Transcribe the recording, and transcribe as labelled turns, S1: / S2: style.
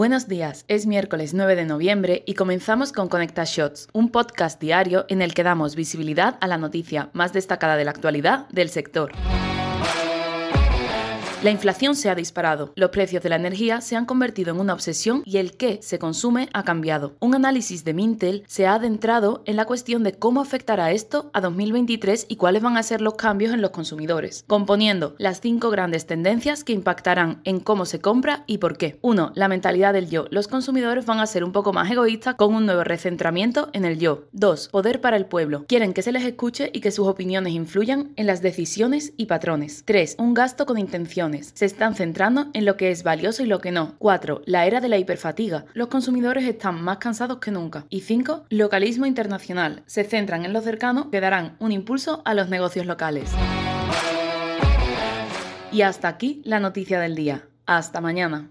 S1: Buenos días, es miércoles 9 de noviembre y comenzamos con Conecta Shots, un podcast diario en el que damos visibilidad a la noticia más destacada de la actualidad del sector. La inflación se ha disparado, los precios de la energía se han convertido en una obsesión y el qué se consume ha cambiado. Un análisis de Mintel se ha adentrado en la cuestión de cómo afectará esto a 2023 y cuáles van a ser los cambios en los consumidores, componiendo las cinco grandes tendencias que impactarán en cómo se compra y por qué. 1. La mentalidad del yo. Los consumidores van a ser un poco más egoístas con un nuevo recentramiento en el yo. 2. Poder para el pueblo. Quieren que se les escuche y que sus opiniones influyan en las decisiones y patrones. 3. Un gasto con intención se están centrando en lo que es valioso y lo que no. 4. La era de la hiperfatiga. Los consumidores están más cansados que nunca. Y 5. Localismo internacional. Se centran en lo cercano que darán un impulso a los negocios locales. Y hasta aquí la noticia del día. Hasta mañana.